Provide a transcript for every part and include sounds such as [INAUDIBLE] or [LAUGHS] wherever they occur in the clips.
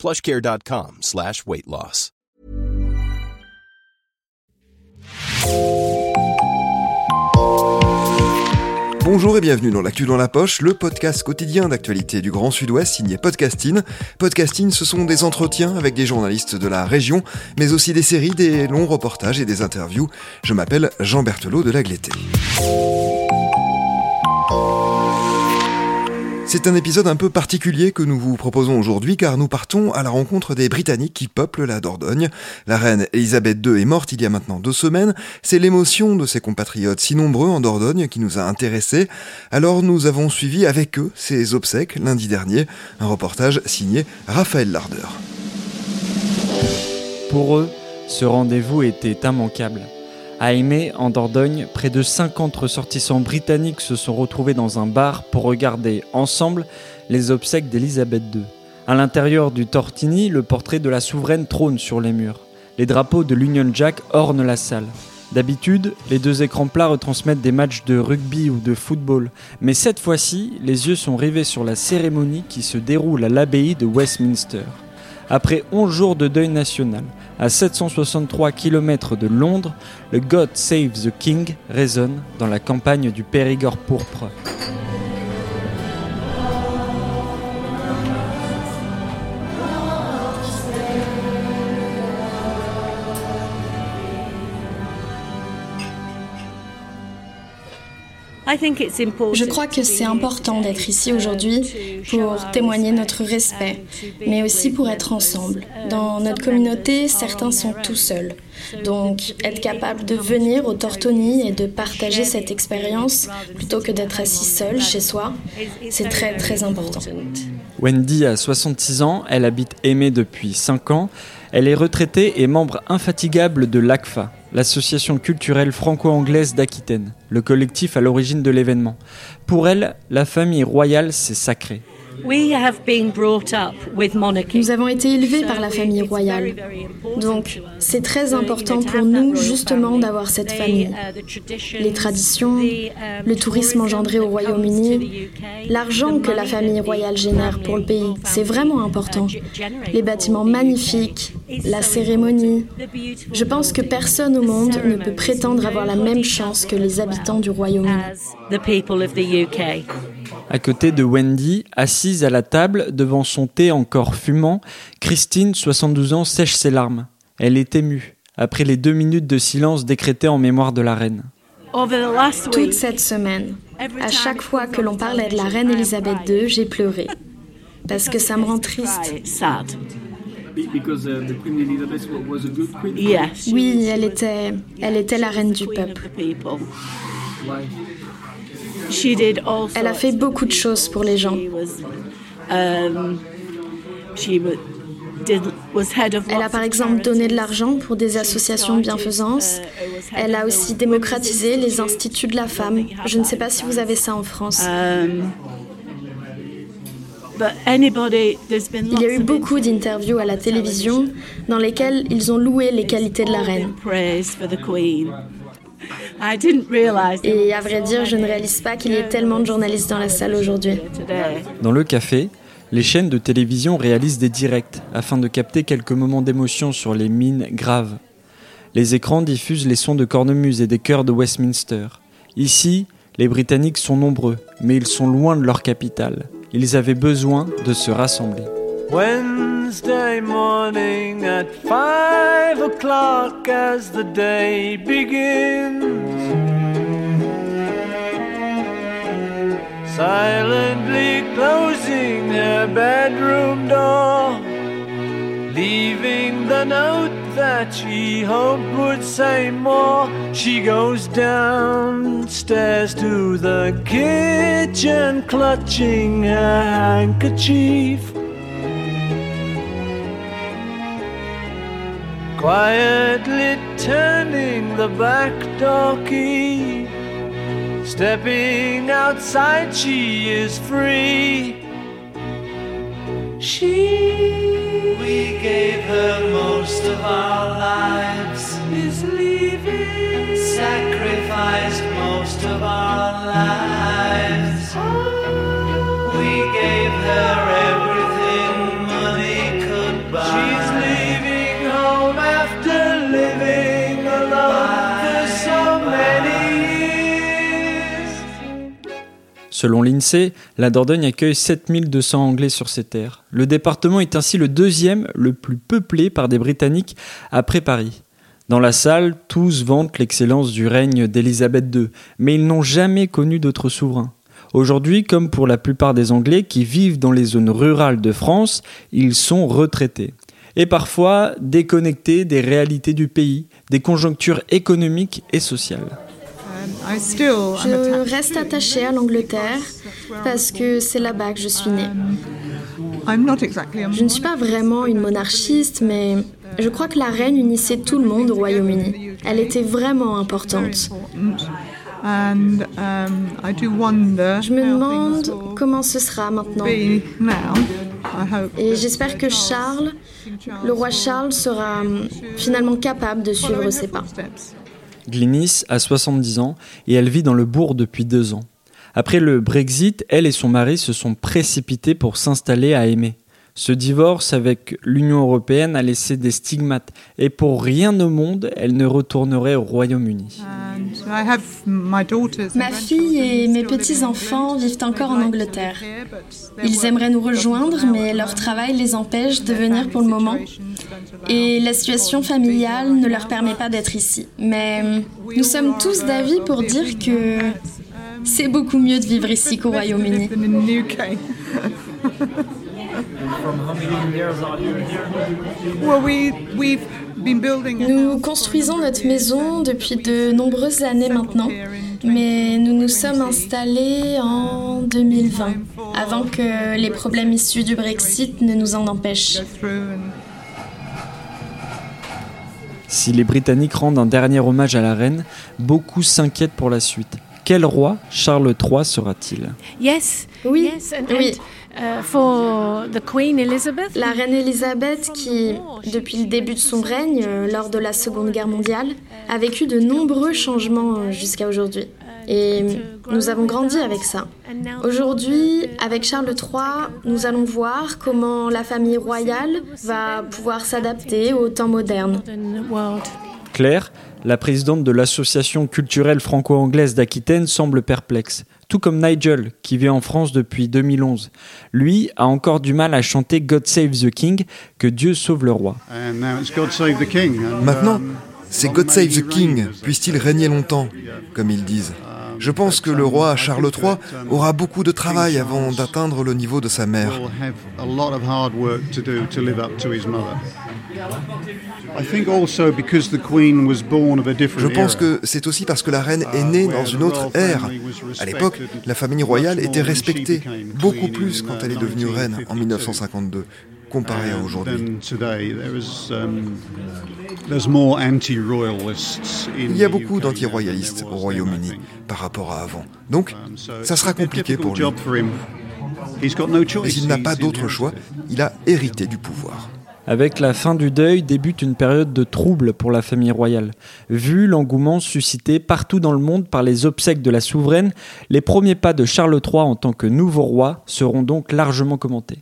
plushcare.com slash weight loss. Bonjour et bienvenue dans l'actu dans la poche, le podcast quotidien d'actualité du Grand Sud-Ouest signé Podcasting. Podcasting, ce sont des entretiens avec des journalistes de la région, mais aussi des séries, des longs reportages et des interviews. Je m'appelle Jean Berthelot de Lagleté. C'est un épisode un peu particulier que nous vous proposons aujourd'hui car nous partons à la rencontre des Britanniques qui peuplent la Dordogne. La reine Elisabeth II est morte il y a maintenant deux semaines. C'est l'émotion de ses compatriotes si nombreux en Dordogne qui nous a intéressés. Alors nous avons suivi avec eux ses obsèques lundi dernier. Un reportage signé Raphaël Larder. Pour eux, ce rendez-vous était immanquable. À Aimé, en Dordogne, près de 50 ressortissants britanniques se sont retrouvés dans un bar pour regarder ensemble les obsèques d'Elisabeth II. À l'intérieur du Tortini, le portrait de la souveraine trône sur les murs. Les drapeaux de l'Union Jack ornent la salle. D'habitude, les deux écrans plats retransmettent des matchs de rugby ou de football, mais cette fois-ci, les yeux sont rivés sur la cérémonie qui se déroule à l'abbaye de Westminster. Après 11 jours de deuil national, à 763 km de Londres, le God Save the King résonne dans la campagne du Périgord pourpre. Je crois que c'est important d'être ici aujourd'hui pour témoigner notre respect, mais aussi pour être ensemble. Dans notre communauté, certains sont tout seuls. Donc, être capable de venir au Tortoni et de partager cette expérience plutôt que d'être assis seul chez soi, c'est très très important. Wendy a 66 ans, elle habite Aimé depuis 5 ans. Elle est retraitée et membre infatigable de l'ACFA, l'association culturelle franco-anglaise d'Aquitaine, le collectif à l'origine de l'événement. Pour elle, la famille royale, c'est sacré. Nous avons été élevés par la famille royale. Donc, c'est très important pour nous justement d'avoir cette famille. Les traditions, le tourisme engendré au Royaume-Uni, l'argent que la famille royale génère pour le pays, c'est vraiment important. Les bâtiments magnifiques, la cérémonie. Je pense que personne au monde ne peut prétendre avoir la même chance que les habitants du Royaume-Uni. À côté de Wendy, assise à la table, devant son thé encore fumant, Christine, 72 ans, sèche ses larmes. Elle est émue, après les deux minutes de silence décrétées en mémoire de la reine. Toute cette semaine, à chaque fois que l'on parlait de la reine Elisabeth II, j'ai pleuré. Parce que ça me rend triste. Oui, elle était, elle était la reine du peuple. Elle a fait beaucoup de choses pour les gens. Elle a par exemple donné de l'argent pour des associations de bienfaisance. Elle a aussi démocratisé les instituts de la femme. Je ne sais pas si vous avez ça en France. Il y a eu beaucoup d'interviews à la télévision dans lesquelles ils ont loué les qualités de la reine. Et à vrai dire, je ne réalise pas qu'il y ait tellement de journalistes dans la salle aujourd'hui. Dans le café, les chaînes de télévision réalisent des directs afin de capter quelques moments d'émotion sur les mines graves. Les écrans diffusent les sons de cornemuse et des chœurs de Westminster. Ici, les Britanniques sont nombreux, mais ils sont loin de leur capitale. Ils avaient besoin de se rassembler. Wednesday morning at five o'clock as the day begins. Silently closing her bedroom door, leaving the note that she hoped would say more. She goes downstairs to the kitchen, clutching her handkerchief. quietly turning the back door key. Stepping outside, she is free. She, 바 Selon l'INSEE, la Dordogne accueille 7200 Anglais sur ses terres. Le département est ainsi le deuxième le plus peuplé par des Britanniques après Paris. Dans la salle, tous vantent l'excellence du règne d'Élisabeth II, mais ils n'ont jamais connu d'autre souverain. Aujourd'hui, comme pour la plupart des Anglais qui vivent dans les zones rurales de France, ils sont retraités. Et parfois déconnectés des réalités du pays, des conjonctures économiques et sociales. Je reste attachée à l'Angleterre parce que c'est là-bas que je suis née. Je ne suis pas vraiment une monarchiste, mais je crois que la reine unissait tout le monde au Royaume-Uni. Elle était vraiment importante. Je me demande comment ce sera maintenant. Et j'espère que Charles, le roi Charles, sera hum, finalement capable de suivre ses pas. Glynis a 70 ans et elle vit dans le bourg depuis deux ans. Après le Brexit, elle et son mari se sont précipités pour s'installer à Aimé. Ce divorce avec l'Union européenne a laissé des stigmates et pour rien au monde, elle ne retournerait au Royaume-Uni. Ma fille et mes petits-enfants vivent encore en Angleterre. Ils aimeraient nous rejoindre, mais leur travail les empêche de venir pour le moment. Et la situation familiale ne leur permet pas d'être ici. Mais nous sommes tous d'avis pour dire que c'est beaucoup mieux de vivre ici qu'au Royaume-Uni. [LAUGHS] Nous construisons notre maison depuis de nombreuses années maintenant, mais nous nous sommes installés en 2020, avant que les problèmes issus du Brexit ne nous en empêchent. Si les Britanniques rendent un dernier hommage à la reine, beaucoup s'inquiètent pour la suite. Quel roi Charles III sera-t-il? Yes, oui, oui. Uh, la reine Elisabeth, qui, depuis le début de son règne, euh, lors de la Seconde Guerre mondiale, a vécu de nombreux changements euh, jusqu'à aujourd'hui. Et nous avons grandi avec ça. Aujourd'hui, avec Charles III, nous allons voir comment la famille royale va pouvoir s'adapter au temps moderne. Claire, la présidente de l'association culturelle franco-anglaise d'Aquitaine, semble perplexe tout comme Nigel, qui vit en France depuis 2011. Lui a encore du mal à chanter God Save the King, que Dieu sauve le roi. Maintenant, c'est God Save the King, puisse-t-il régner longtemps, comme ils disent. Je pense que le roi Charles III aura beaucoup de travail avant d'atteindre le niveau de sa mère. Je pense que c'est aussi parce que la reine est née dans une autre ère. À l'époque, la famille royale était respectée beaucoup plus quand elle est devenue reine en 1952 comparé à aujourd'hui. Il y a beaucoup d'anti-royalistes au Royaume-Uni par rapport à avant. Donc, ça sera compliqué pour lui. Mais il n'a pas d'autre choix, il a hérité du pouvoir. Avec la fin du deuil débute une période de trouble pour la famille royale. Vu l'engouement suscité partout dans le monde par les obsèques de la souveraine, les premiers pas de Charles III en tant que nouveau roi seront donc largement commentés.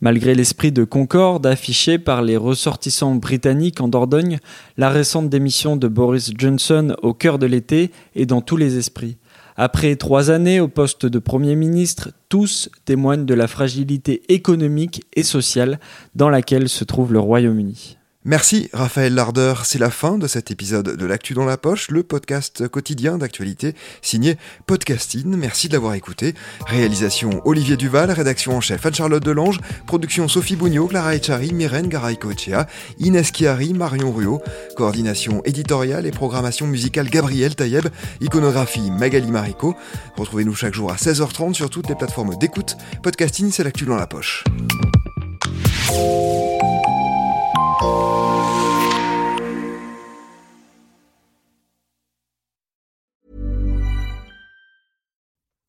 Malgré l'esprit de concorde affiché par les ressortissants britanniques en Dordogne, la récente démission de Boris Johnson au cœur de l'été est dans tous les esprits. Après trois années au poste de Premier ministre, tous témoignent de la fragilité économique et sociale dans laquelle se trouve le Royaume-Uni. Merci Raphaël Larder, c'est la fin de cet épisode de L'actu dans la poche, le podcast quotidien d'actualité signé Podcasting. Merci de l'avoir écouté. Réalisation Olivier Duval, rédaction en chef Anne-Charlotte Delange, production Sophie Bougnot, Clara Echari, Myrène Garay-Coechea, Inès Chiari, Marion Ruot, coordination éditoriale et programmation musicale Gabriel Taïeb, iconographie Magali Marico. Retrouvez-nous chaque jour à 16h30 sur toutes les plateformes d'écoute. Podcasting, c'est l'actu dans la poche.